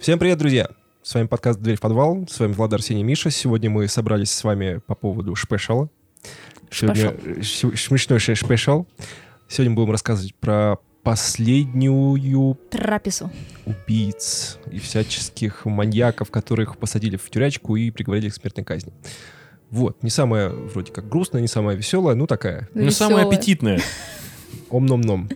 Всем привет, друзья! С вами подкаст «Дверь в подвал», с вами Влад Арсений Миша. Сегодня мы собрались с вами по поводу шпешала. Сегодня смешной шпешал. Сегодня будем рассказывать про последнюю... Трапезу. Убийц и всяческих маньяков, которых посадили в тюрячку и приговорили к смертной казни. Вот, не самая вроде как грустная, не самая веселая, ну такая. Ну, самая аппетитная. Ом-ном-ном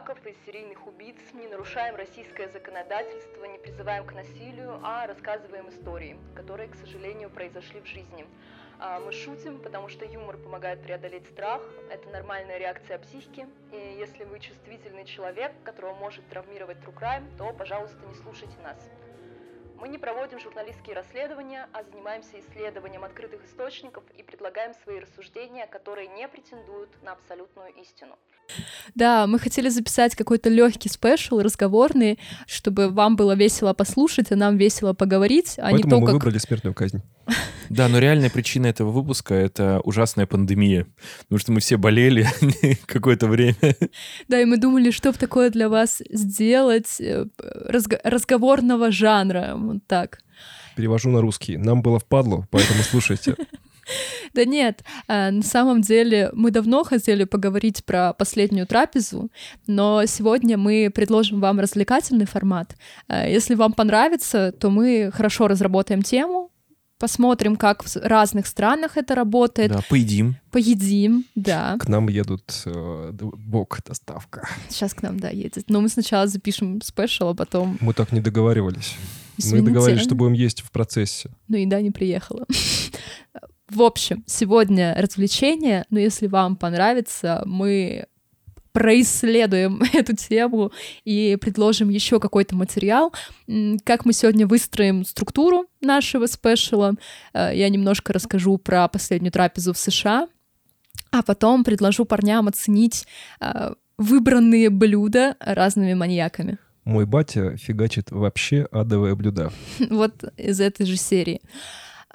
маньяков и серийных убийц, не нарушаем российское законодательство, не призываем к насилию, а рассказываем истории, которые, к сожалению, произошли в жизни. А, мы шутим, потому что юмор помогает преодолеть страх, это нормальная реакция психики, и если вы чувствительный человек, которого может травмировать true crime, то, пожалуйста, не слушайте нас. Мы не проводим журналистские расследования, а занимаемся исследованием открытых источников и предлагаем свои рассуждения, которые не претендуют на абсолютную истину. Да, мы хотели записать какой-то легкий спешл, разговорный, чтобы вам было весело послушать, а нам весело поговорить, а Поэтому не то, мы как... выбрали смертную казнь. Да, но реальная причина этого выпуска — это ужасная пандемия. Потому что мы все болели какое-то время. Да, и мы думали, что такое для вас сделать э, разго- разговорного жанра. Вот так. Перевожу на русский. Нам было впадло, поэтому слушайте. Да нет, э, на самом деле мы давно хотели поговорить про последнюю трапезу, но сегодня мы предложим вам развлекательный формат. Э, если вам понравится, то мы хорошо разработаем тему, посмотрим, как в разных странах это работает. Да, поедим. Поедим, да. К нам едут э, бок доставка. Сейчас к нам, да, едет. Но мы сначала запишем спешл, а потом... Мы так не договаривались. Извините. Мы договорились, что будем есть в процессе. Ну, еда не приехала. В общем, сегодня развлечение, но если вам понравится, мы происследуем эту тему и предложим еще какой-то материал. Как мы сегодня выстроим структуру нашего спешала. Э, я немножко расскажу про последнюю трапезу в США, а потом предложу парням оценить э, выбранные блюда разными маньяками. Мой батя фигачит вообще адовые блюда. Вот из этой же серии.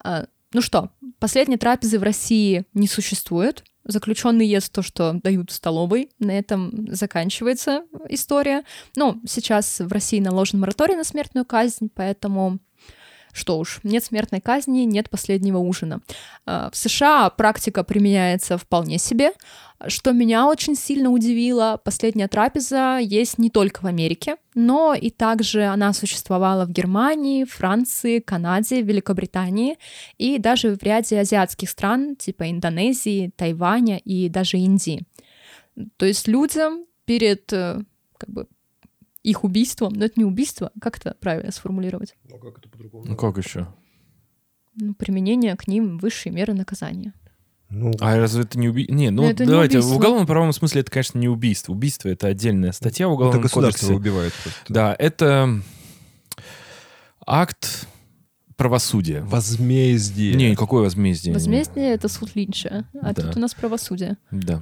А, ну что, последней трапезы в России не существует. Заключенный ест то, что дают в столовой. На этом заканчивается история. Ну, сейчас в России наложен мораторий на смертную казнь, поэтому что уж, нет смертной казни, нет последнего ужина. А, в США практика применяется вполне себе. Что меня очень сильно удивило, последняя трапеза есть не только в Америке, но и также она существовала в Германии, Франции, Канаде, Великобритании и даже в ряде азиатских стран, типа Индонезии, Тайваня и даже Индии. То есть людям перед э, как бы их убийством, но это не убийство, как это правильно сформулировать? Ну как это по-другому? Ну как еще? Ну, применение к ним высшей меры наказания. Ну, а разве это не убийство? Не, ну это давайте, не в уголовном правовом смысле это, конечно, не убийство. Убийство — это отдельная статья в уголовном это государство кодексе. убивает. Просто. Да, это акт правосудия. Возмездие. Не, никакое возмездие. Возмездие — это суд Линча, а да. тут у нас правосудие. Да.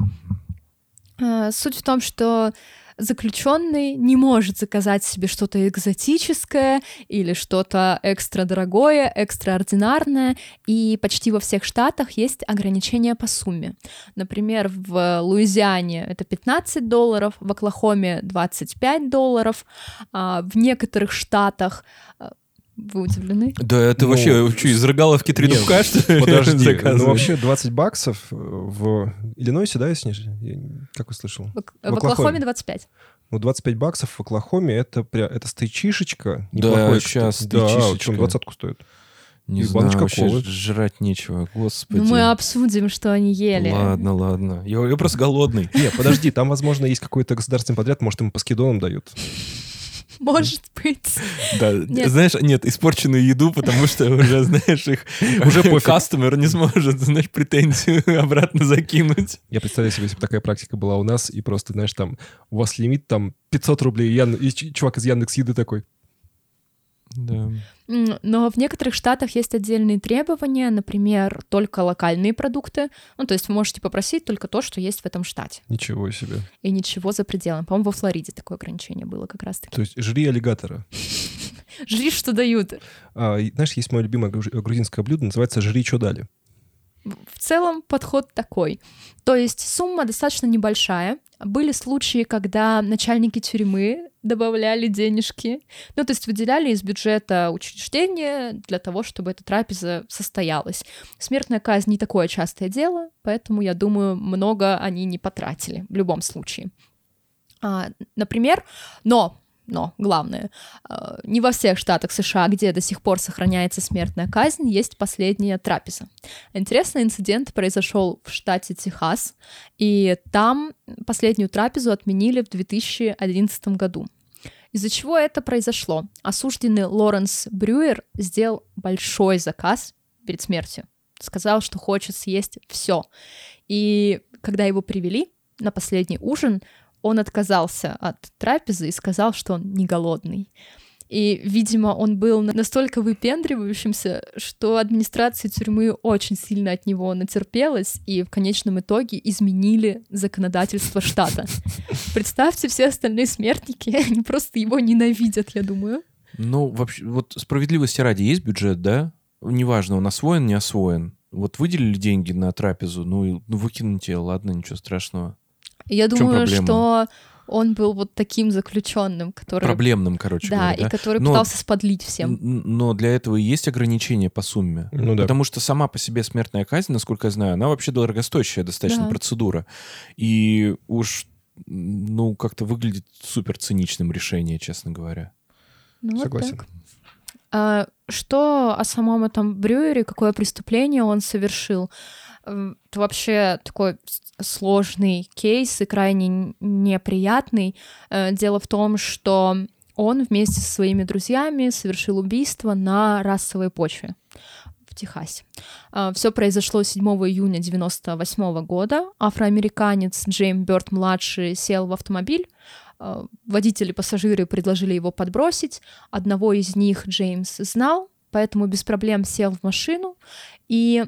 А, суть в том, что заключенный не может заказать себе что-то экзотическое или что-то экстра дорогое, экстраординарное, и почти во всех штатах есть ограничения по сумме. Например, в Луизиане это 15 долларов, в Оклахоме 25 долларов, а в некоторых штатах а, вы удивлены? Да, это ну, вообще что, из рогаловки три нет, дубка, что Подожди, ну вообще 20 баксов в Иллинойсе, да, если не... Как услышал? В, в, в Оклахоме 25. Ну, 25 баксов в Оклахоме это, прям, это стейчишечка. Да, сейчас стейчишечка. Да, чем двадцатку стоит. Не и знаю, вообще жрать нечего, господи. Ну, мы обсудим, что они ели. Ладно, ладно. Я, я просто голодный. Не, подожди, там, возможно, есть какой-то государственный подряд, может, им по скидонам дают. Может быть. Да, нет. знаешь, нет, испорченную еду, потому что уже, знаешь, их уже по кастомер не сможет, знаешь, претензию обратно закинуть. Я представляю себе, если бы такая практика была у нас, и просто, знаешь, там, у вас лимит там 500 рублей, и, чувак из Яндекс Еды такой, да. Но в некоторых штатах есть отдельные требования, например, только локальные продукты. Ну, то есть вы можете попросить только то, что есть в этом штате. Ничего себе. И ничего за пределами. По-моему, во Флориде такое ограничение было как раз-таки. То есть жри аллигатора. Жри, что дают. А, знаешь, есть мое любимое грузинское блюдо, называется «Жри, что дали». В целом подход такой. То есть сумма достаточно небольшая, Были случаи, когда начальники тюрьмы добавляли денежки, ну, то есть выделяли из бюджета учреждения для того, чтобы эта трапеза состоялась. Смертная казнь не такое частое дело, поэтому, я думаю, много они не потратили в любом случае. А, например, но но главное, э, не во всех штатах США, где до сих пор сохраняется смертная казнь, есть последняя трапеза. Интересный инцидент произошел в штате Техас, и там последнюю трапезу отменили в 2011 году. Из-за чего это произошло? Осужденный Лоренс Брюер сделал большой заказ перед смертью. Сказал, что хочет съесть все. И когда его привели на последний ужин, он отказался от трапезы и сказал, что он не голодный. И, видимо, он был настолько выпендривающимся, что администрация тюрьмы очень сильно от него натерпелась и в конечном итоге изменили законодательство штата. Представьте, все остальные смертники, они просто его ненавидят, я думаю. Ну, вообще, вот справедливости ради есть бюджет, да? Неважно, он освоен, не освоен. Вот выделили деньги на трапезу, ну, ну выкиньте, ладно, ничего страшного. Я думаю, что он был вот таким заключенным, который... Проблемным, короче да, говоря. Да, и который но, пытался сподлить всем. Но для этого и есть ограничения по сумме. Ну, да. Потому что сама по себе смертная казнь, насколько я знаю, она вообще дорогостоящая достаточно да. процедура. И уж, ну, как-то выглядит супер циничным решение, честно говоря. Ну, Согласен. Вот а, что о самом этом Брюере, какое преступление он совершил? Это вообще такой сложный кейс и крайне неприятный. Э, дело в том, что он вместе со своими друзьями совершил убийство на расовой почве в Техасе. Э, Все произошло 7 июня 1998 года. Афроамериканец Джейм Бёрд младший сел в автомобиль. Э, водители пассажиры предложили его подбросить. Одного из них Джеймс знал, поэтому без проблем сел в машину и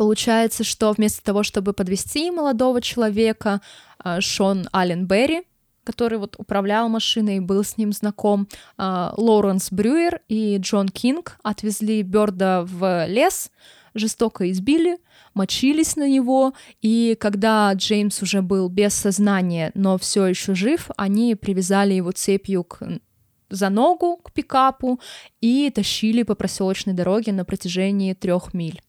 Получается, что вместо того, чтобы подвести молодого человека, а, Шон Аллен Берри, который вот управлял машиной, был с ним знаком, а, Лоуренс Брюер и Джон Кинг отвезли Бёрда в лес, жестоко избили, мочились на него, и когда Джеймс уже был без сознания, но все еще жив, они привязали его цепью к за ногу к пикапу и тащили по проселочной дороге на протяжении трех миль.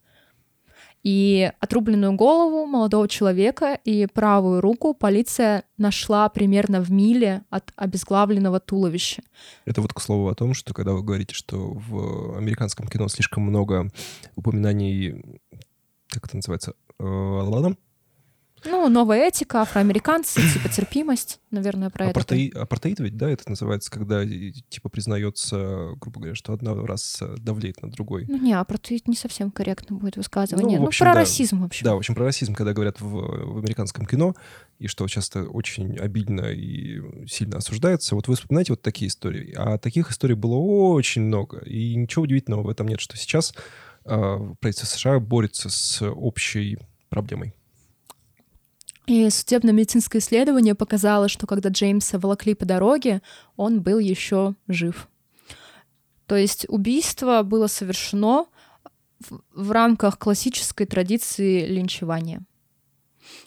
И отрубленную голову молодого человека и правую руку полиция нашла примерно в миле от обезглавленного туловища. Это вот к слову о том, что когда вы говорите, что в американском кино слишком много упоминаний, как это называется, э, ну, новая этика, афроамериканцы, типа терпимость, наверное, про Апартеи... это. Апартеид ведь, да, это называется, когда, типа, признается, грубо говоря, что одна раса давлеет на другой. Ну, не, апартеид не совсем корректно будет высказывание. Ну, ну общем, про да. расизм вообще. Да, в общем, про расизм, когда говорят в, в американском кино, и что часто очень обидно и сильно осуждается. Вот вы вспоминаете вот такие истории. А таких историй было очень много. И ничего удивительного в этом нет, что сейчас э, правительство США борется с общей проблемой. И судебно-медицинское исследование показало, что когда Джеймса волокли по дороге, он был еще жив. То есть убийство было совершено в, в рамках классической традиции линчевания.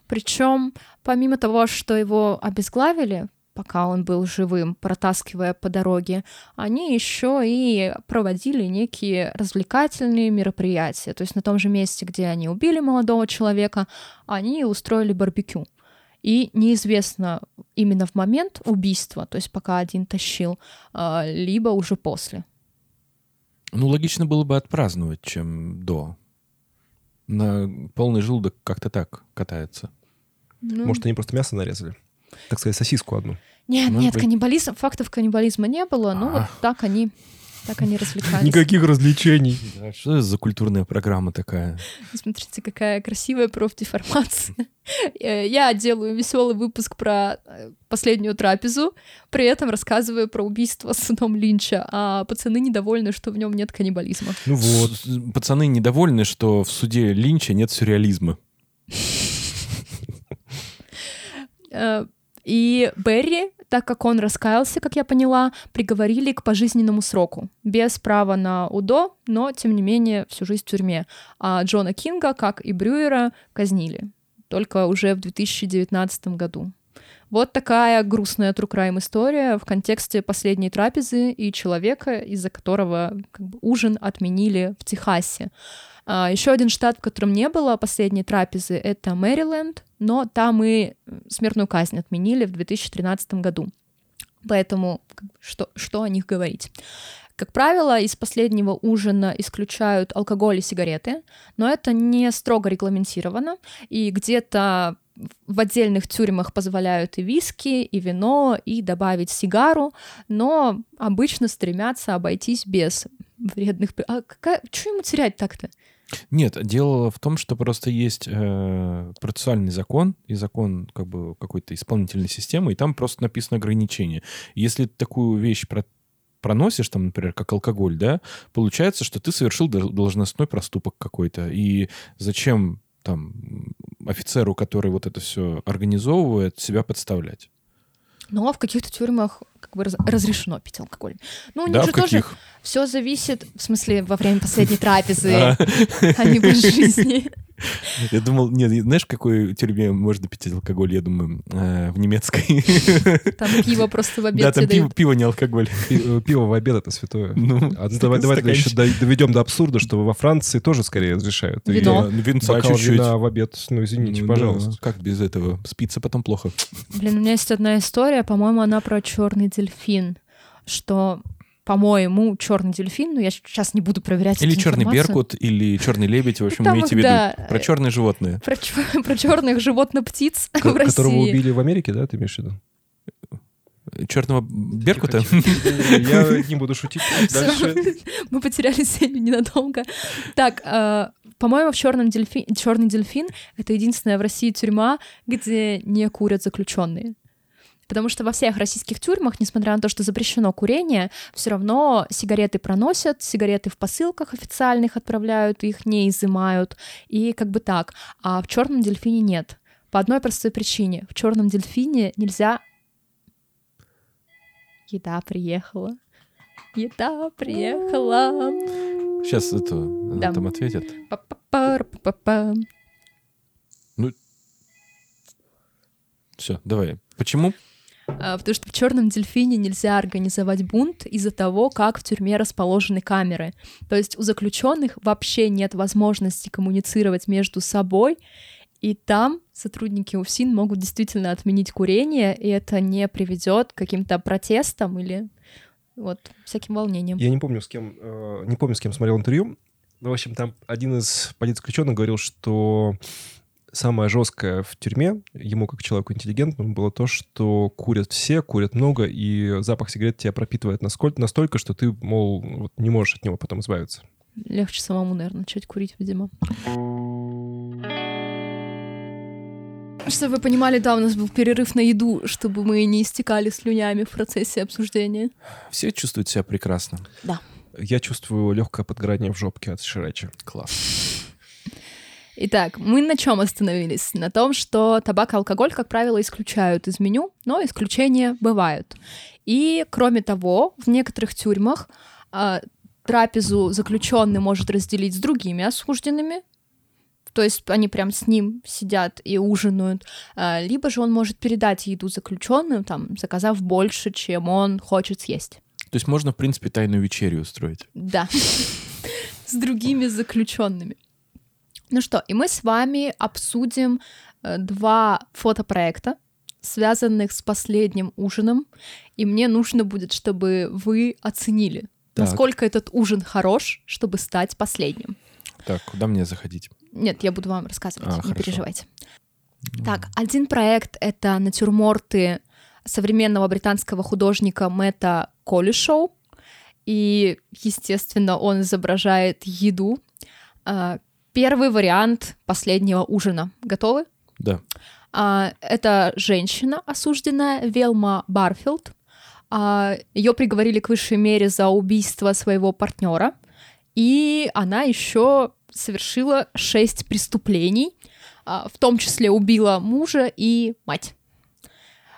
Причем, помимо того, что его обезглавили, пока он был живым, протаскивая по дороге, они еще и проводили некие развлекательные мероприятия. То есть на том же месте, где они убили молодого человека, они устроили барбекю. И неизвестно именно в момент убийства, то есть пока один тащил, а, либо уже после. Ну, логично было бы отпраздновать, чем до. На полный желудок как-то так катается. Ну... Может, они просто мясо нарезали? Так сказать, сосиску одну. Нет, Может нет, быть... каннибализм, фактов каннибализма не было, но вот так они так они развлекались. Никаких развлечений. Да, что это за культурная программа такая? Смотрите, какая красивая профдеформация. Я делаю веселый выпуск про э, последнюю трапезу, при этом рассказываю про убийство сыном Линча, а пацаны недовольны, что в нем нет каннибализма. Ну вот, пацаны недовольны, что в суде Линча нет сюрреализма. И Берри, так как он раскаялся, как я поняла, приговорили к пожизненному сроку, без права на УДО, но, тем не менее, всю жизнь в тюрьме. А Джона Кинга, как и Брюера, казнили. только уже в 2019 году. Вот такая грустная true crime история в контексте последней трапезы и человека, из-за которого как бы, ужин отменили в Техасе. А, еще один штат, в котором не было последней трапезы, это Мэриленд, но там и смертную казнь отменили в 2013 году. Поэтому что, что о них говорить? Как правило, из последнего ужина исключают алкоголь и сигареты, но это не строго регламентировано, и где-то в отдельных тюрьмах позволяют и виски, и вино, и добавить сигару, но обычно стремятся обойтись без вредных... А какая... что ему терять так-то? Нет, дело в том, что просто есть э, процессуальный закон и закон как бы какой-то исполнительной системы, и там просто написано ограничение. Если такую вещь про проносишь, там, например, как алкоголь, да, получается, что ты совершил должностной проступок какой-то. И зачем там офицеру, который вот это все организовывает, себя подставлять? А в каких-то тюрьмах как бы разрешено пить алкоголь. Ну, у них да, же тоже все зависит, в смысле, во время последней трапезы, а не в жизни. Я думал, нет, знаешь, какой тюрьме можно пить алкоголь? Я думаю, э, в немецкой. Там пиво просто в обед Да, там пиво, пиво не алкоголь. Э, пиво в обед — это святое. Ну, а давай, давай еще доведем до абсурда, что во Франции тоже скорее разрешают. Вино. И, винца чуть-чуть. в обед, ну, извините, ну, пожалуйста. Да, как без этого? Спится потом плохо. Блин, у меня есть одна история, по-моему, она про черный дельфин, что по-моему, черный дельфин, но я сейчас не буду проверять. Или черный беркут, или черный лебедь, в общем, имейте в виду. Про черные животные. Про, про черных животных-птиц в России. Которого убили в Америке, да, ты имеешь в виду? черного беркута. Я не буду шутить. Дальше. Мы потеряли Сеню ненадолго. Так, э, по-моему, в черном дельфин, черный дельфин это единственная в России тюрьма, где не курят заключенные. Потому что во всех российских тюрьмах, несмотря на то, что запрещено курение, все равно сигареты проносят, сигареты в посылках официальных отправляют, их не изымают, и как бы так. А в черном дельфине нет. По одной простой причине. В черном дельфине нельзя... Еда приехала. Еда приехала. Сейчас это да. там ответят. Ну, все, давай. Почему потому что в черном дельфине нельзя организовать бунт из-за того, как в тюрьме расположены камеры. То есть у заключенных вообще нет возможности коммуницировать между собой, и там сотрудники УФСИН могут действительно отменить курение, и это не приведет к каким-то протестам или вот всяким волнениям. Я не помню, с кем, э, не помню, с кем смотрел интервью. Но, в общем, там один из политзаключенных говорил, что самое жесткое в тюрьме, ему как человеку интеллигентному, было то, что курят все, курят много, и запах сигарет тебя пропитывает насколько, настолько, что ты, мол, вот, не можешь от него потом избавиться. Легче самому, наверное, начать курить, видимо. Чтобы вы понимали, да, у нас был перерыв на еду, чтобы мы не истекали слюнями в процессе обсуждения. Все чувствуют себя прекрасно. Да. Я чувствую легкое подгорание в жопке от ширачи. Класс. Итак, мы на чем остановились? На том, что табак и алкоголь, как правило, исключают из меню, но исключения бывают. И, кроме того, в некоторых тюрьмах э, трапезу заключенный может разделить с другими осужденными, то есть они прям с ним сидят и ужинают, э, либо же он может передать еду заключенным, там, заказав больше, чем он хочет съесть. То есть можно, в принципе, тайную вечерю устроить? Да, с другими заключенными. Ну что, и мы с вами обсудим э, два фотопроекта, связанных с последним ужином, и мне нужно будет, чтобы вы оценили, так. насколько этот ужин хорош, чтобы стать последним. Так, куда мне заходить? Нет, я буду вам рассказывать, а, не хорошо. переживайте. Так, один проект — это натюрморты современного британского художника Мэтта Коллишоу, и, естественно, он изображает еду, а, Первый вариант последнего ужина. Готовы? Да. А, это женщина осужденная, Велма Барфилд. А, ее приговорили к высшей мере за убийство своего партнера. И она еще совершила шесть преступлений, а, в том числе убила мужа и мать.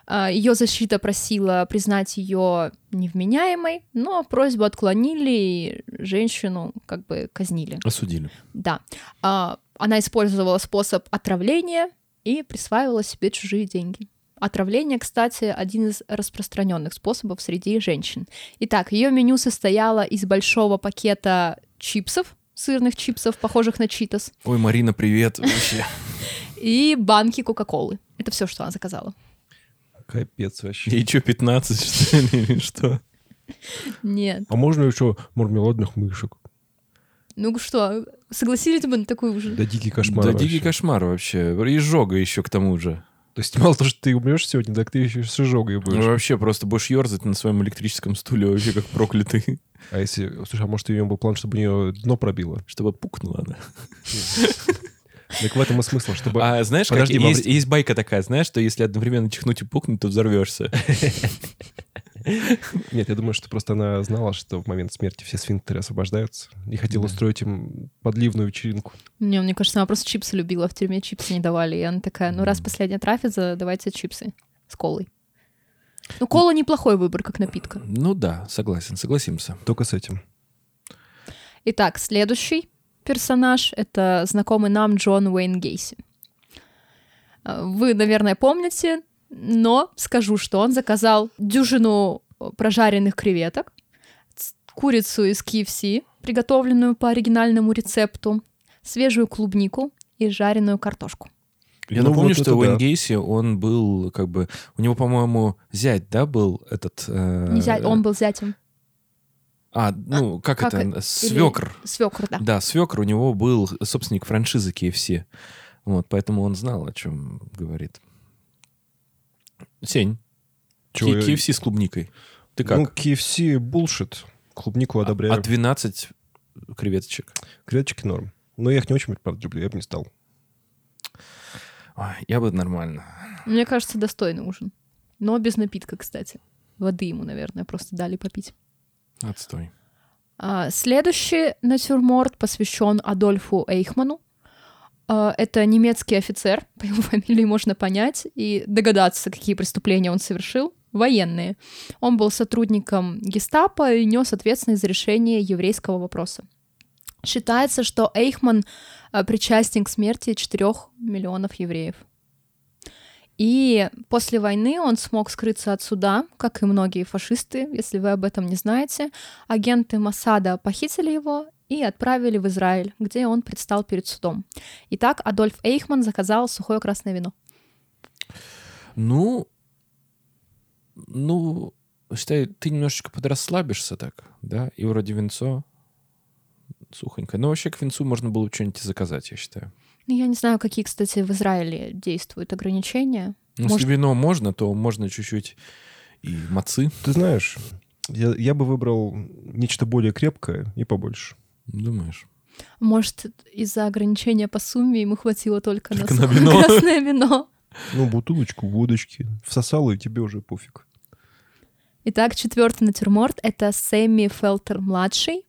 А, ее защита просила признать ее невменяемой, но просьбу отклонили и женщину как бы казнили. Осудили. Да. А, она использовала способ отравления и присваивала себе чужие деньги. Отравление, кстати, один из распространенных способов среди женщин. Итак, ее меню состояло из большого пакета чипсов, сырных чипсов, похожих на читос. Ой, Марина, привет вообще. И банки Кока-Колы. Это все, что она заказала. Капец вообще. И что, 15, что ли, или что? Нет. А можно еще мармеладных мышек? Ну что, согласились бы на такую уже? Да дикий кошмар Да вообще. дикий кошмар вообще. И жога еще к тому же. То есть мало того, что ты умрешь сегодня, так ты еще с изжогой будешь. Ну, вообще просто будешь ерзать на своем электрическом стуле вообще как проклятый. А если... Слушай, а может, у нее был план, чтобы у нее дно пробило? Чтобы пукнуло она. Так в этом и смысл, чтобы... А знаешь, как Подожди, во есть, есть байка такая, знаешь, что если одновременно чихнуть и пукнуть, то взорвешься. Нет, я думаю, что просто она знала, что в момент смерти все сфинктеры освобождаются и хотела Да. устроить им подливную вечеринку. Не, мне кажется, она просто чипсы любила, в тюрьме чипсы не давали. И она такая, ну раз последняя трафиза, давайте чипсы с колой. Ну, кола неплохой выбор, как напитка. Ну да, согласен, согласимся. Только с этим. Итак, следующий персонаж — это знакомый нам Джон Уэйн Гейси. А, Вы, наверное, помните, но скажу, что он заказал дюжину прожаренных креветок, курицу из KFC, приготовленную по оригинальному рецепту, свежую клубнику и жареную картошку. Я Ну, напомню, вот что Уэйн да. Гейси, он был как бы... У него, по-моему, зять, да, был этот... э, Не зять, он был зятем. А, ну, как, как это? Свекр. Свекр, да. Да, свекр у него был собственник франшизы KFC. Вот, поэтому он знал, о чем говорит. Сень, Чего Ки- я- KFC с клубникой. Ты как? Ну, KFC булшит. Клубнику одобряю. а 12 креветочек. Креветочки норм. Но я их не очень, правда, люблю, я бы не стал. Ой, я бы нормально. Мне кажется, достойный ужин. Но без напитка, кстати. Воды ему, наверное, просто дали попить. Отстой. А, Следующий натюрморт посвящен Адольфу Эйхману. А, Это немецкий офицер, по его фамилии можно понять и догадаться, какие преступления он совершил. Военные. Он был сотрудником гестапо и нес ответственность за решение еврейского вопроса. Считается, что Эйхман а, причастен к смерти 4 миллионов евреев. И после войны он смог скрыться от суда, как и многие фашисты, если вы об этом не знаете. Агенты Масада похитили его и отправили в Израиль, где он предстал перед судом. Итак, Адольф Эйхман заказал сухое красное вино. Ну, ну, считай, ты немножечко подрасслабишься так, да, и вроде винцо сухонькое. Но вообще к винцу можно было бы что-нибудь заказать, я считаю. Ну, я не знаю, какие, кстати, в Израиле действуют ограничения. Ну, Может- если вино можно, то можно чуть-чуть и мацы, Ты знаешь, я, я бы выбрал нечто более крепкое и побольше. думаешь. Может, из-за ограничения по сумме ему хватило только, Только на на вино. красное вино. Ну, бутылочку водочки. Всосал, и тебе уже пофиг. Итак, четвертый натюрморт — это Сэмми Фелтер-младший.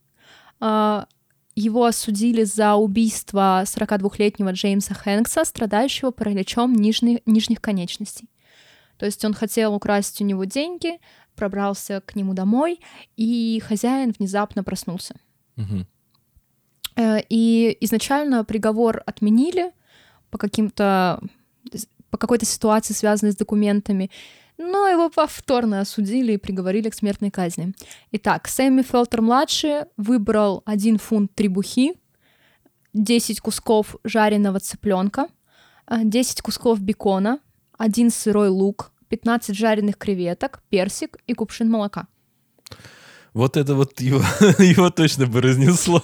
Его осудили за убийство 42-летнего Джеймса Хэнкса, страдающего параличом нижних, нижних конечностей. То есть он хотел украсть у него деньги, пробрался к нему домой, и хозяин внезапно проснулся. Э, И изначально приговор отменили по каким-то по какой-то ситуации, связанной с документами, но его повторно осудили и приговорили к смертной казни. Итак, Сэмми Фелтер-младший выбрал один фунт требухи, 10 кусков жареного цыпленка, 10 кусков бекона, один сырой лук, 15 жареных креветок, персик и кувшин молока. Вот это вот его, его точно бы разнесло.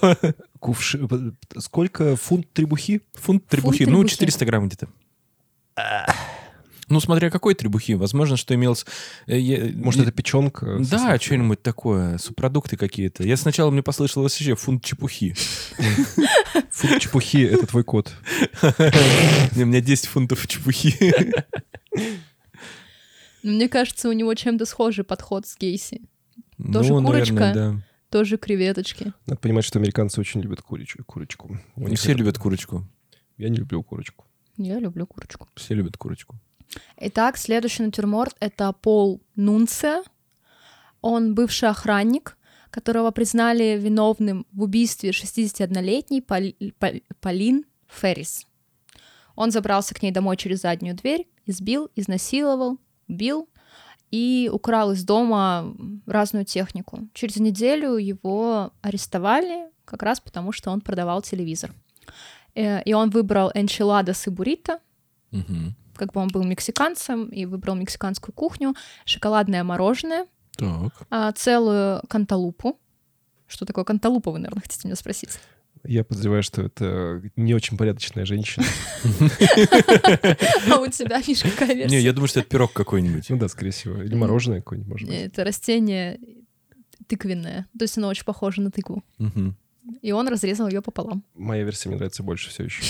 Кувши... Сколько? Фунт требухи? Фунт требухи, ну, требухи. 400 грамм где-то. Ну, смотря какой требухи. Возможно, что имелось... э, Может, это печенка? Да, что-нибудь такое, субпродукты какие-то. Я сначала мне послышалось вообще фунт чепухи. Фунт чепухи — это твой код. У меня 10 фунтов чепухи. Но Мне кажется, у него чем-то схожий подход с Гейси. Тоже Ну, курочка. наверное, Тоже креветочки. Надо понимать, что американцы очень любят курич- курочку. У да. них Все это- любят курочку. Я не люблю курочку. Я люблю курочку. Все любят курочку. Итак, следующий натюрморт — это Пол Нунце. Он бывший охранник, которого признали виновным в убийстве 61-летней Пол- Пол- Полин Феррис. Он забрался к ней домой через заднюю дверь, избил, изнасиловал, убил и украл из дома разную технику. Через неделю его арестовали как раз потому, что он продавал телевизор. Э, и он выбрал энчиладос и буррито. Как бы он был мексиканцем и выбрал мексиканскую кухню, шоколадное мороженое, так. А, целую канталупу. Что такое канталупа, вы, наверное, хотите меня спросить? Я подозреваю, что это не очень порядочная женщина. А у тебя, Миш, какая версия? Не, я думаю, что это пирог какой-нибудь. Ну да, скорее всего. Или мороженое какое-нибудь, может быть. Это растение тыквенное. То есть оно очень похоже на тыкву. И он разрезал ее пополам. Моя версия мне нравится больше все еще.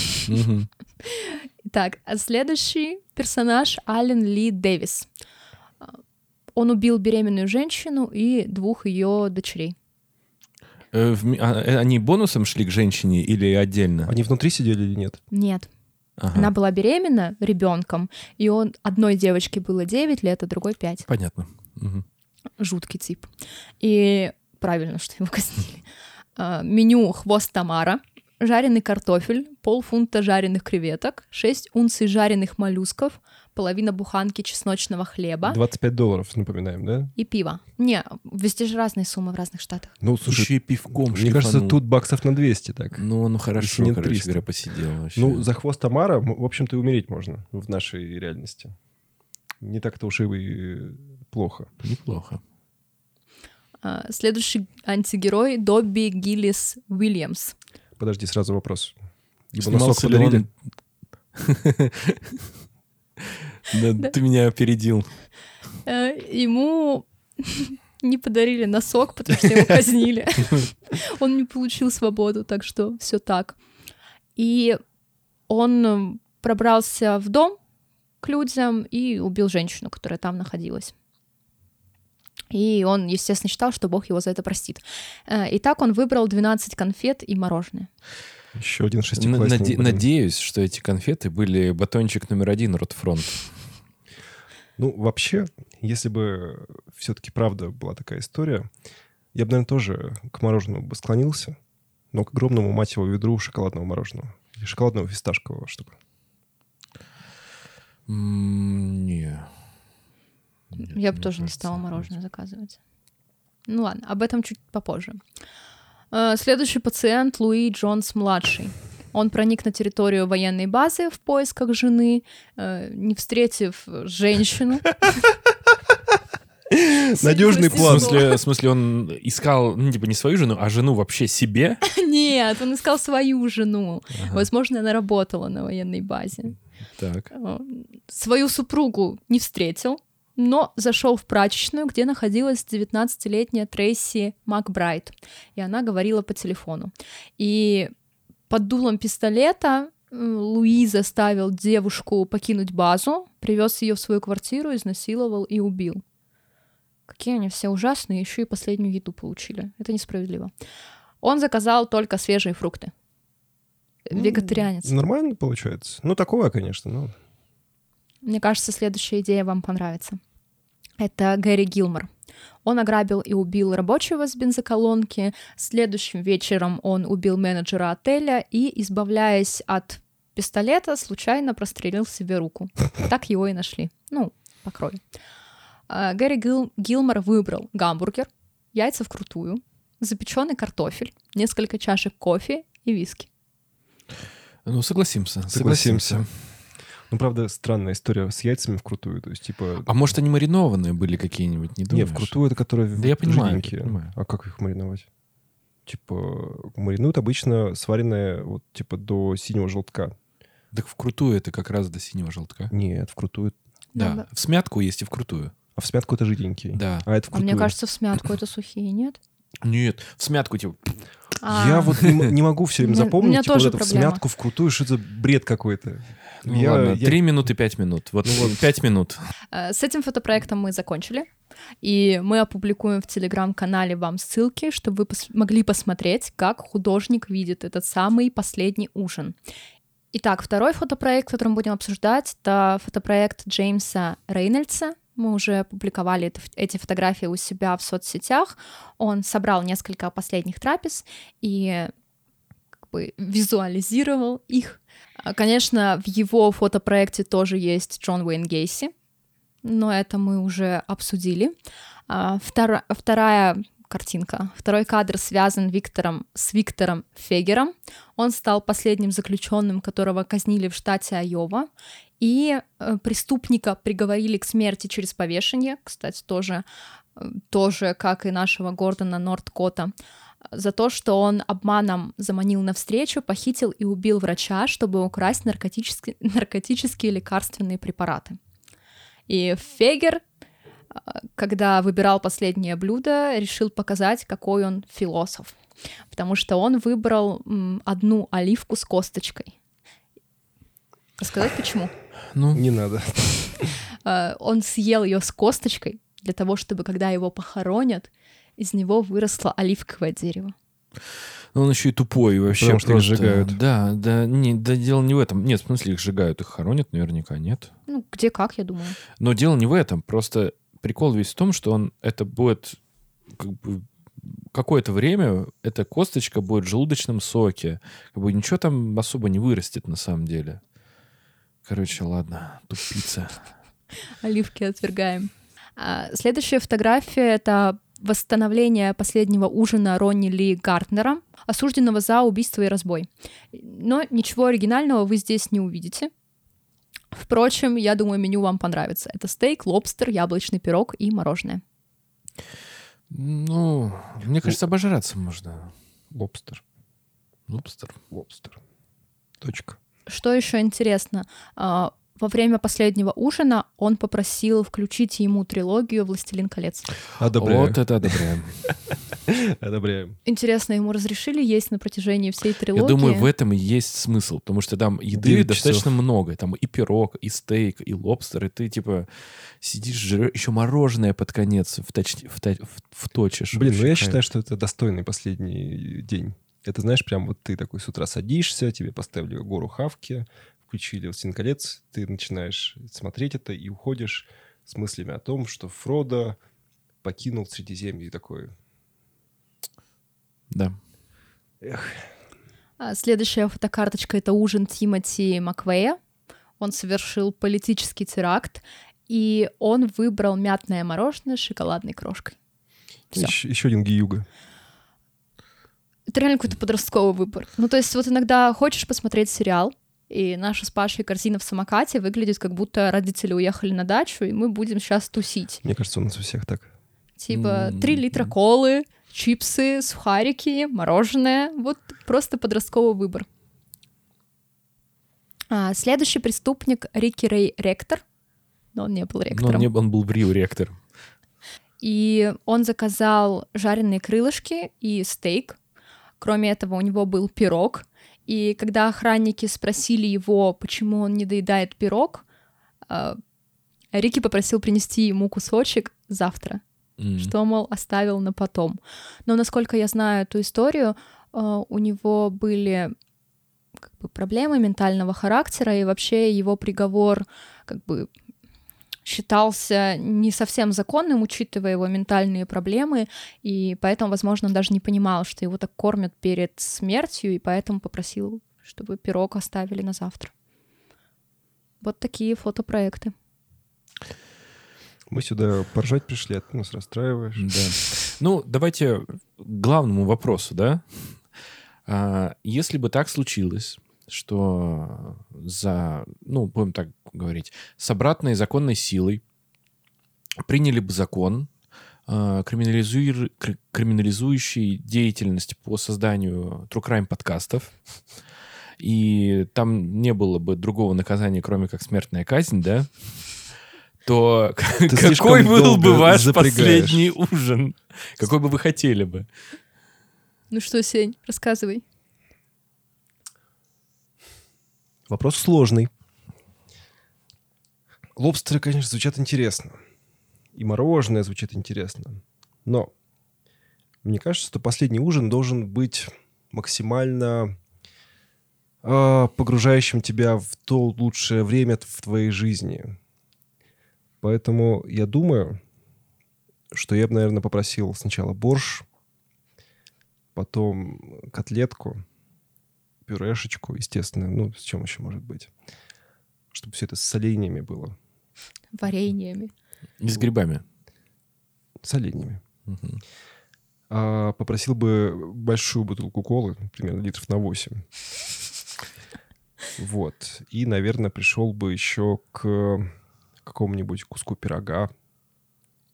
Так, а следующий персонаж Ален Ли Дэвис. Он убил беременную женщину и двух ее дочерей. Э, а, э, они бонусом шли к женщине или отдельно? Они внутри сидели или нет? Нет. Ага. Она была беременна ребенком, и он одной девочке было 9 лет, а другой 5. Понятно. Угу. Жуткий тип. И правильно, что его казнили. А, меню хвост Тамара, жареный картофель, полфунта жареных креветок, 6 унций жареных моллюсков, половина буханки чесночного хлеба. 25 долларов, напоминаем, да? И пиво. Не, везде же разные суммы в разных штатах. Ну, слушай, Еще и пивком Мне шлифанул. кажется, тут баксов на 200 так. Ну, ну хорошо, Если короче 300. говоря, посидел вообще. Ну, за хвост Тамара, в общем-то, и умереть можно в нашей реальности. Не так-то уж и плохо. Неплохо. А, следующий антигерой Добби Гиллис Уильямс. Подожди, сразу вопрос. Ибо носок подарили? Ты меня опередил. Э, ему не подарили носок, потому что его казнили. Он не получил свободу, так что все так. И он пробрался в дом к людям и убил женщину, которая там находилась. И он, естественно, считал, что Бог его за это простит. Э, и так он выбрал 12 конфет и мороженое. Еще один шестиклассник. Наде- надеюсь, что эти конфеты были батончик номер один Ротфронт. Ну, вообще, если бы все-таки правда была такая история, я бы, наверное, тоже к мороженому бы склонился, но к огромному, мать его, ведру шоколадного мороженого. Или шоколадного фисташкового, чтобы. Не. Нет, я бы тоже не стала мороженое заказывать. Ну ладно, об этом чуть попозже. Э, следующий пациент Луи Джонс-младший. Он проник на территорию военной базы в поисках жены, э, не встретив женщину. Надежный план. В смысле, в смысле, он искал, ну, типа, не свою жену, а жену вообще себе? Нет, он искал свою жену. Ага. Возможно, она работала на военной базе. Так. Свою супругу не встретил, но зашел в прачечную, где находилась 19-летняя Трейси Макбрайт, и она говорила по телефону. И под дулом пистолета Луи заставил девушку покинуть базу, привез ее в свою квартиру, изнасиловал и убил. Какие они все ужасные, еще и последнюю еду получили. Это несправедливо. Он заказал только свежие фрукты. Ну, Вегетарианец. Нормально получается. Ну, такое, конечно, но... Мне кажется, следующая идея вам понравится. Это Гэри Гилмор. Он ограбил и убил рабочего с бензоколонки. Следующим вечером он убил менеджера отеля и, избавляясь от пистолета, случайно прострелил себе руку. Так его и нашли. Ну, покрой. А, Гэри Гил Гилмор выбрал гамбургер, яйца вкрутую, запеченный картофель, несколько чашек кофе и виски. Ну, согласимся. Согласимся. согласимся. Ну, правда, странная история с яйцами вкрутую. То есть, типа... А может, они маринованные были какие-нибудь, не думаешь? Не, вкрутую это которые Да я понимаю, я понимаю. А как их мариновать? Типа, маринуют обычно сваренные вот, типа, до синего желтка. Так вкрутую это как раз до синего желтка. Нет, вкрутую... Да, да. в смятку есть и вкрутую. А в смятку это жиденькие. Да. А это вкрутую. А мне кажется, в смятку это сухие, нет? Нет, в смятку типа... А. Я вот не, не могу все время запомнить, типа, вот эту смятку вкрутую, что это бред какой-то. Ну я, ладно, я... 3 минуты, пять минут. Вот, ну, вот 5 минут. Э, с этим фотопроектом мы закончили. И мы опубликуем в телеграм-канале вам ссылки, чтобы вы пос- могли посмотреть, как художник видит этот самый последний ужин. Итак, второй фотопроект, который мы будем обсуждать, это фотопроект Джеймса Рейнольдса. Мы уже опубликовали это, эти фотографии у себя в соцсетях. Он собрал несколько последних трапез и бы визуализировал их. А, конечно, в его фотопроекте тоже есть Джон Уэйн Гейси, но это мы уже обсудили. А, втора, вторая картинка. Второй кадр связан Виктором, с Виктором Фегером. Он стал последним заключенным, которого казнили в штате Айова. И э, преступника приговорили к смерти через повешение, кстати, тоже, э, тоже как и нашего Гордона Нордкота, за то, что он обманом заманил на встречу, похитил и убил врача, чтобы украсть наркотические, наркотические лекарственные препараты. И Фегер когда выбирал последнее блюдо, решил показать, какой он философ. Потому что он выбрал одну оливку с косточкой. Сказать почему? Ну, не надо. А, он съел ее с косточкой для того, чтобы, когда его похоронят, из него выросло оливковое дерево. Ну, он еще и тупой вообще. Потому что просто... их сжигают. Да, да, не, да, дело не в этом. Нет, в смысле, их сжигают, их хоронят наверняка, нет? Ну, где как, я думаю. Но дело не в этом. Просто прикол весь в том, что он это будет как бы какое-то время эта косточка будет в желудочном соке. Как бы ничего там особо не вырастет на самом деле. Короче, ладно, тупица. Оливки отвергаем. А, следующая фотография — это восстановление последнего ужина Ронни Ли Гартнера, осужденного за убийство и разбой. Но ничего оригинального вы здесь не увидите. Впрочем, я думаю, меню вам понравится. Это стейк, лобстер, яблочный пирог и мороженое. Ну, мне кажется, обожраться можно. Лобстер. Лобстер. Лобстер. Точка. Что еще интересно? Во время последнего ужина он попросил включить ему трилогию «Властелин колец». Одобряю. Вот это одобряем. Одобряем. Интересно, ему разрешили есть на протяжении всей трилогии? Я думаю, в этом и есть смысл, потому что там еды достаточно много. Там и пирог, и стейк, и лобстер, и ты, типа, сидишь, жрешь, еще мороженое под конец вточ, вточ, вточишь. Блин, ну я считаю, что это достойный последний день. Это, знаешь, прям вот ты такой с утра садишься, тебе поставили гору хавки, включили «Властелин колец», ты начинаешь смотреть это и уходишь с мыслями о том, что Фродо покинул Средиземье и такой... Да. Эх. А следующая фотокарточка — это ужин Тимоти Маквея. Он совершил политический теракт, и он выбрал мятное мороженое с шоколадной крошкой. Еще, еще один гиюга. Это реально какой-то подростковый выбор. Ну, то есть вот иногда хочешь посмотреть сериал, и наша с Пашей корзина в самокате выглядит, как будто родители уехали на дачу, и мы будем сейчас тусить. Мне кажется, у нас у всех так. Типа три литра колы, чипсы, сухарики, мороженое. Вот просто подростковый выбор. А, следующий преступник Рики Рэй Ректор. Но он не был ректором. Но он, не, он был Бриу Ректор. И он заказал жареные крылышки и стейк. Кроме этого, у него был пирог — и когда охранники спросили его, почему он не доедает пирог, а, Рики попросил принести ему кусочек завтра, mm. что, мол, оставил на потом. Но насколько я знаю эту историю, а, у него были как бы, проблемы ментального характера, и вообще его приговор как бы считался не совсем законным, учитывая его ментальные проблемы, и поэтому, возможно, он даже не понимал, что его так кормят перед смертью, и поэтому попросил, чтобы пирог оставили на завтра. Вот такие фотопроекты. Мы сюда поржать пришли, а ты нас расстраиваешь. Да. Ну, давайте к главному вопросу, да? А, если бы так случилось, что за, ну, будем так говорить, с обратной законной силой приняли бы закон, э, криминализуй, криминализующий деятельность по созданию True Crime подкастов, и там не было бы другого наказания, кроме как смертная казнь, да, то Ты какой был бы ваш запрягаешь. последний ужин? Какой бы вы хотели бы? Ну что, Сень, рассказывай. Вопрос сложный. Лобстеры, конечно, звучат интересно. И мороженое звучит интересно. Но мне кажется, что последний ужин должен быть максимально э, погружающим тебя в то лучшее время в твоей жизни. Поэтому я думаю, что я бы, наверное, попросил сначала борщ, потом котлетку, пюрешечку, естественно. Ну, с чем еще может быть? Чтобы все это с соленьями было. Вареньями. И с грибами. С оленями. Угу. А, попросил бы большую бутылку колы, примерно литров на 8. Вот. И, наверное, пришел бы еще к какому-нибудь куску пирога.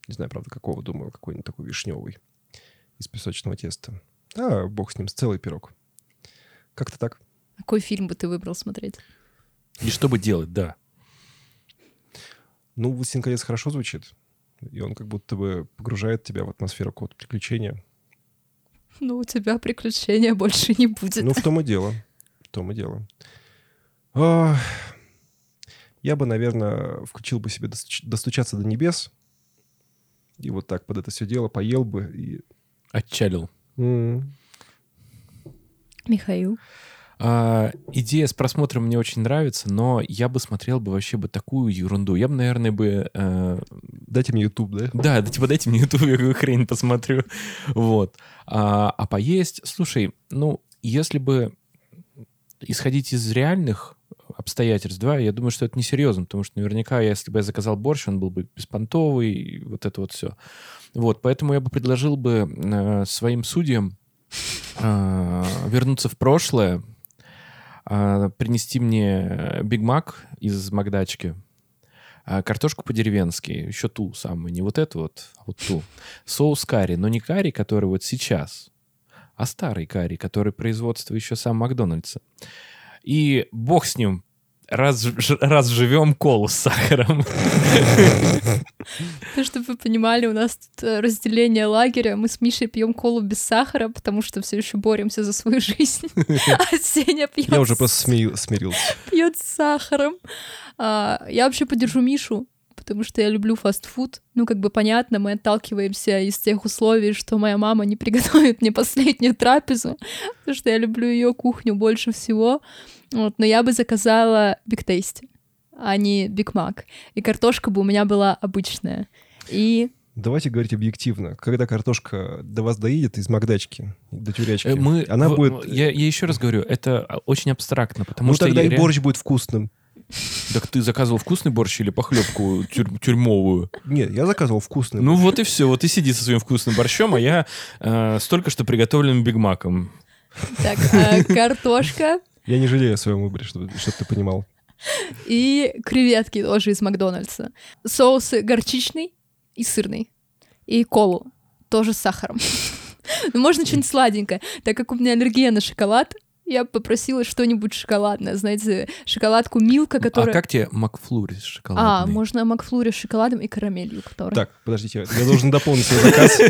Не знаю, правда, какого, думаю, какой-нибудь такой вишневый из песочного теста. А, бог с ним, с целый пирог. Как-то так. Какой фильм бы ты выбрал смотреть? И что бы делать, да. Ну, «Властелин колец» хорошо звучит. И он как будто бы погружает тебя в атмосферу какого-то приключения. Ну, у тебя приключения больше не будет. Ну, в том и дело. В том и дело. А, я бы, наверное, включил бы себе «Достучаться до небес». И вот так под это все дело поел бы и... Отчалил. Mm. Михаил? А, идея с просмотром мне очень нравится, но я бы смотрел бы вообще бы такую ерунду. Я бы, наверное, бы... Э... Дайте мне YouTube, да? Да, да, типа дайте мне YouTube, я какую хрень посмотрю. Вот. А, а поесть... Слушай, ну, если бы исходить из реальных обстоятельств, да, я думаю, что это несерьезно, потому что наверняка, если бы я заказал борщ, он был бы беспонтовый, вот это вот все. Вот, поэтому я бы предложил бы э, своим судьям вернуться в прошлое, а, принести мне Биг Мак из Макдачки, а, картошку по-деревенски, еще ту самую, не вот эту вот, а вот ту. Соус карри, но не карри, который вот сейчас, а старый карри, который производство еще сам Макдональдса. И бог с ним, раз, раз живем колу с сахаром. Ну, чтобы вы понимали, у нас тут э, разделение лагеря. Мы с Мишей пьем колу без сахара, потому что все еще боремся за свою жизнь. А Сеня пьет... Я уже просто смирился. Пьет с сахаром. А, я вообще поддержу Мишу, потому что я люблю фастфуд. Ну, как бы понятно, мы отталкиваемся из тех условий, что моя мама не приготовит мне последнюю трапезу, потому что я люблю ее кухню больше всего. Вот, но я бы заказала Big Tasty, а не Big Mac. И картошка бы у меня была обычная. И Давайте говорить объективно. Когда картошка до вас доедет из Макдачки до тюрячки, э, мы, она в, будет... Я, я еще раз говорю, это очень абстрактно, потому ну, что... тогда и реально... борщ будет вкусным. Так ты заказывал вкусный борщ или похлебку тюр- тюрьмовую? Нет, я заказывал вкусный. Ну борщ. вот и все. Вот и сиди со своим вкусным борщом, а я э, с только что приготовленным бигмаком. Так, а картошка, я не жалею о своем выборе, чтобы, чтобы ты понимал. И креветки тоже из Макдональдса. Соусы горчичный и сырный. И колу тоже с сахаром. Ну, можно что-нибудь сладенькое. Так как у меня аллергия на шоколад, я попросила что-нибудь шоколадное, знаете, шоколадку Милка, а которая... А как тебе Макфлури с шоколадом? А, можно Макфлури с шоколадом и карамелью, которая... Так, подождите, я должен дополнить свой заказ.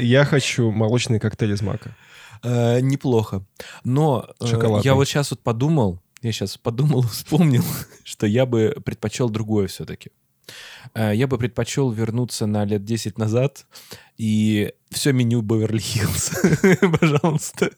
Я хочу молочный коктейль из мака. Э, неплохо. Но э, я вот сейчас вот подумал, я сейчас подумал, вспомнил, что я бы предпочел другое все-таки. Э, я бы предпочел вернуться на лет 10 назад и все меню Беверли-Хиллз. Пожалуйста.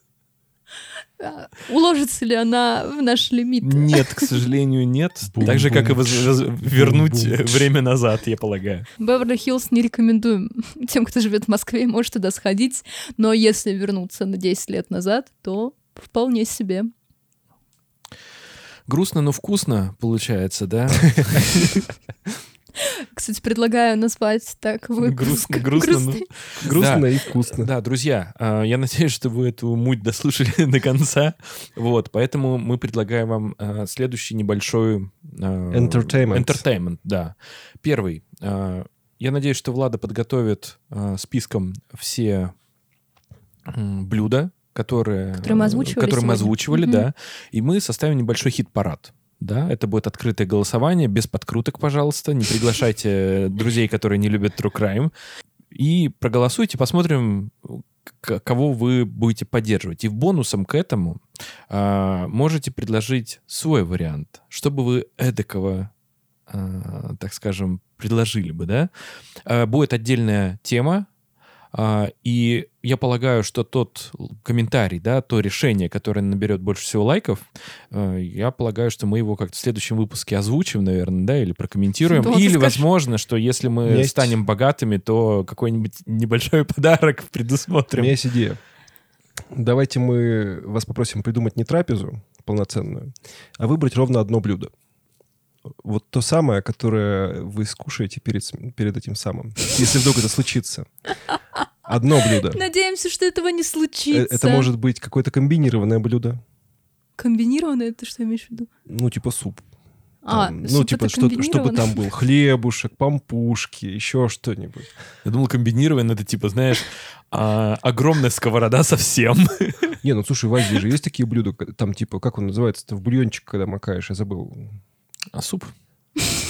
Уложится ли она в наш лимит? Нет, к сожалению, нет. Так же, как и вернуть время назад, я полагаю. Беверли-Хиллз не рекомендуем тем, кто живет в Москве, может туда сходить. Но если вернуться на 10 лет назад, то вполне себе. Грустно, но вкусно получается, да? Кстати, предлагаю назвать так выпуск. Грустно, грустно, ну, грустно да. и вкусно. Да, друзья, а, я надеюсь, что вы эту муть дослушали до конца. Вот, поэтому мы предлагаем вам а, следующий небольшой... А, entertainment. Entertainment, да. Первый. Я надеюсь, что Влада подготовит списком все блюда, которые, которые мы озвучивали, которые мы озвучивали да, и мы составим небольшой хит-парад. Да, это будет открытое голосование, без подкруток, пожалуйста. Не приглашайте друзей, которые не любят True Crime. И проголосуйте, посмотрим, кого вы будете поддерживать. И в бонусом к этому а, можете предложить свой вариант, чтобы вы эдакого, а, так скажем, предложили бы, да? А, будет отдельная тема, и я полагаю, что тот комментарий, да, то решение, которое наберет больше всего лайков, э, я полагаю, что мы его как-то в следующем выпуске озвучим, наверное, да, или прокомментируем. Да, или, возможно, что если мы есть... станем богатыми, то какой-нибудь небольшой подарок предусмотрим. У меня есть идея. Давайте мы вас попросим придумать не трапезу, полноценную, а выбрать ровно одно блюдо. Вот то самое, которое вы скушаете перед, перед этим самым, если вдруг это случится. Одно блюдо. Надеемся, что этого не случится. Это может быть какое-то комбинированное блюдо. Комбинированное? Ты что имеешь в виду? Ну, типа суп. А, там, ну, типа, что, чтобы там был хлебушек, пампушки, еще что-нибудь. Я думал, комбинированное это типа, знаешь, а, огромная сковорода совсем. Не, ну слушай, в Азии же есть такие блюда, там типа, как он называется, ты в бульончик, когда макаешь, я забыл. А суп?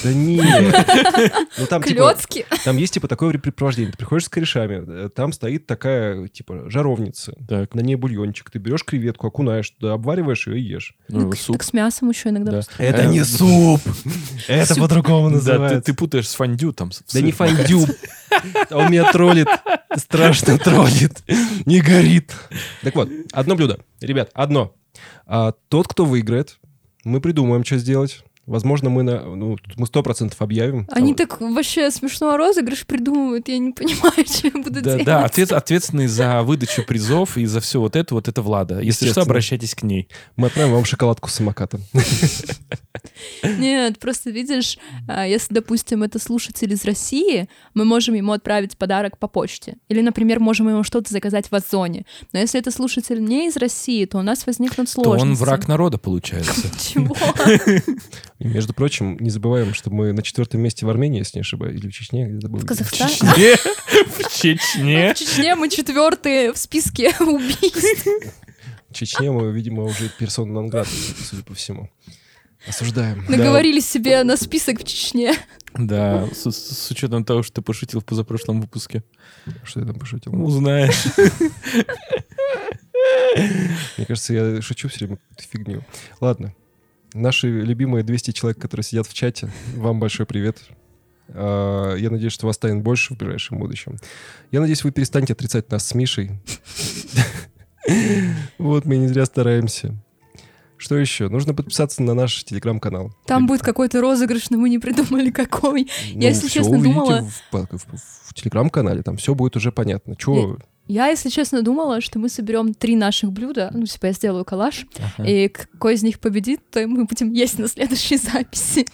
Да нет. Ну, там, Клёцки. Типа, там есть типа такое препровождение. Ты приходишь с корешами, э, там стоит такая типа жаровница. Так. На ней бульончик. Ты берешь креветку, окунаешь туда, обвариваешь ее и ешь. Ну, так, суп. так с мясом еще иногда. Да. Это не суп. Это по-другому называется. Да, ты, ты путаешь с фондю там. Да не фондю. Он меня троллит. Страшно троллит. Не горит. Так вот, одно блюдо. Ребят, одно. А тот, кто выиграет, мы придумаем, что сделать. Возможно, мы на, ну, мы сто процентов объявим. Они а... так вообще смешно розыгрыш придумывают, я не понимаю, что я буду да, делать. Да, ответ, ответственный за выдачу призов и за все вот это, вот это Влада. Если что, обращайтесь к ней. Мы отправим вам шоколадку с самокатом. Нет, просто видишь, а, если, допустим, это слушатель из России, мы можем ему отправить подарок по почте. Или, например, можем ему что-то заказать в Озоне. Но если это слушатель не из России, то у нас возникнут сложности. То он враг народа, получается. Чего? И, между прочим, не забываем, что мы на четвертом месте в Армении, если не ошибаюсь, или в Чечне, где-то был. В Казахстане? В Чечне? В Чечне мы четвертые в списке убийств. В Чечне мы, видимо, уже персона нон судя по всему. Осуждаем. Наговорили да. себе на список в Чечне. Да, с, с учетом того, что ты пошутил в позапрошлом выпуске. Что я там пошутил? Узнаешь. Мне кажется, я шучу все время какую-то фигню. Ладно, Наши любимые 200 человек, которые сидят в чате, вам большой привет. А, я надеюсь, что вас станет больше в ближайшем будущем. Я надеюсь, вы перестанете отрицать нас с Мишей. Вот мы не зря стараемся. Что еще? Нужно подписаться на наш телеграм-канал. Там будет какой-то розыгрыш, но мы не придумали какой. Ну, Я, если честно, думала... В, в, в, в телеграм-канале, там все будет уже понятно. Чего... Я, если честно, думала, что мы соберем три наших блюда. Ну, типа, я сделаю коллаж, ага. и какой из них победит, то мы будем есть на следующей записи.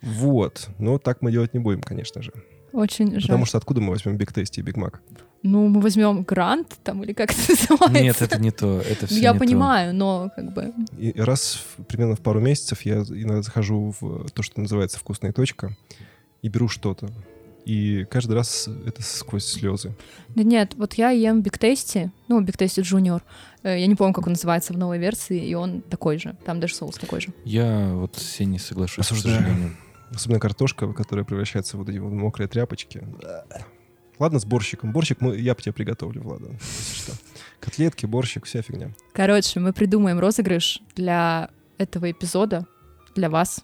Вот. Ну, так мы делать не будем, конечно же. Очень жаль. Потому что откуда мы возьмем Big Tasty и Big Mac? Ну, мы возьмем Гранд там, или как это называется. Нет, это не то. Это все Я понимаю, то. но как бы... И раз в, примерно в пару месяцев я иногда захожу в то, что называется «Вкусно и точка», и беру что-то и каждый раз это сквозь слезы. Да нет, вот я ем Big Tasty, ну, Tasty Junior, э, я не помню, как он называется в новой версии, и он такой же, там даже соус такой же. Я вот с не соглашусь, Осуждаю. к сожалению. Особенно картошка, которая превращается в вот эти вот мокрые тряпочки. Ладно, с борщиком. Борщик мы, я по тебе приготовлю, Влада. Что. Котлетки, борщик, вся фигня. Короче, мы придумаем розыгрыш для этого эпизода, для вас,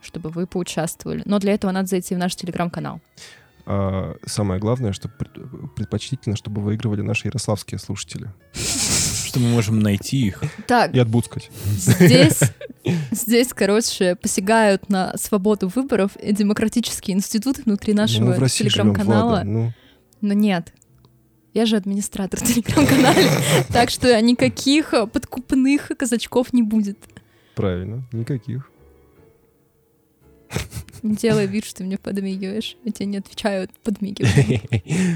чтобы вы поучаствовали. Но для этого надо зайти в наш телеграм-канал. А самое главное, что предпочтительно, чтобы выигрывали наши ярославские слушатели. Что мы можем найти их. Так. И отбудскать. Здесь, здесь, короче, посягают на свободу выборов и демократические институты внутри ну, нашего ну, телеграм-канала. Ну. Но нет, я же администратор телеграм-канала, так что никаких подкупных казачков не будет. Правильно, никаких. Делай вид, что ты мне подмигиваешь. Я тебе не отвечаю, подмигиваю.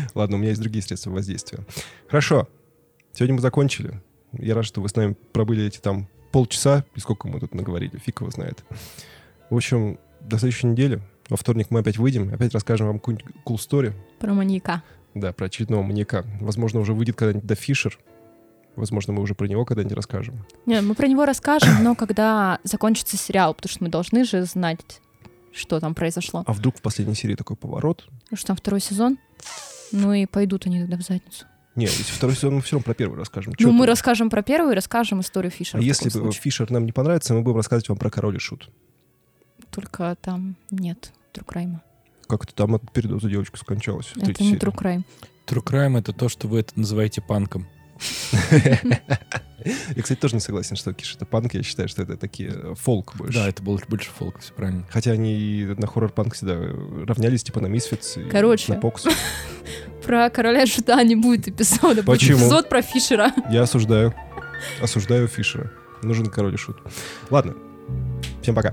Ладно, у меня есть другие средства воздействия. Хорошо. Сегодня мы закончили. Я рад, что вы с нами пробыли эти там полчаса, и сколько мы тут наговорили, фиг его знает. В общем, до следующей недели. Во вторник мы опять выйдем, опять расскажем вам какую-нибудь cool story. Про маньяка. Да, про очередного маньяка. Возможно, уже выйдет когда-нибудь до Фишер. Возможно, мы уже про него когда-нибудь расскажем. Нет, мы про него расскажем, но когда закончится сериал, потому что мы должны же знать что там произошло. А вдруг в последней серии такой поворот? Ну что там второй сезон? Ну и пойдут они тогда в задницу. Нет, если второй сезон, мы все равно про первый расскажем. Ну, мы расскажем про первый и расскажем историю Фишера. А если Фишер нам не понравится, мы будем рассказывать вам про Король и Шут. Только там нет true crime а. Как это там от передоза девочка скончалась? Это не true crime. True crime — это то, что вы это называете панком. Я, кстати, тоже не согласен, что КиШ это панк. Я считаю, что это такие э, фолк больше. Да, это был больше фолк, все правильно. Хотя они на хоррор-панк всегда равнялись типа на Мисфитс и Короче, на Покс. Про Короля Шута не будет эпизода. Почему? Будет эпизод про Фишера. Я осуждаю. Осуждаю Фишера. Нужен король и шут. Ладно. Всем пока.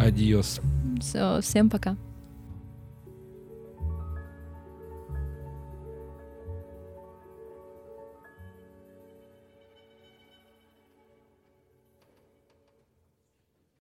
Адиос. Все, всем пока.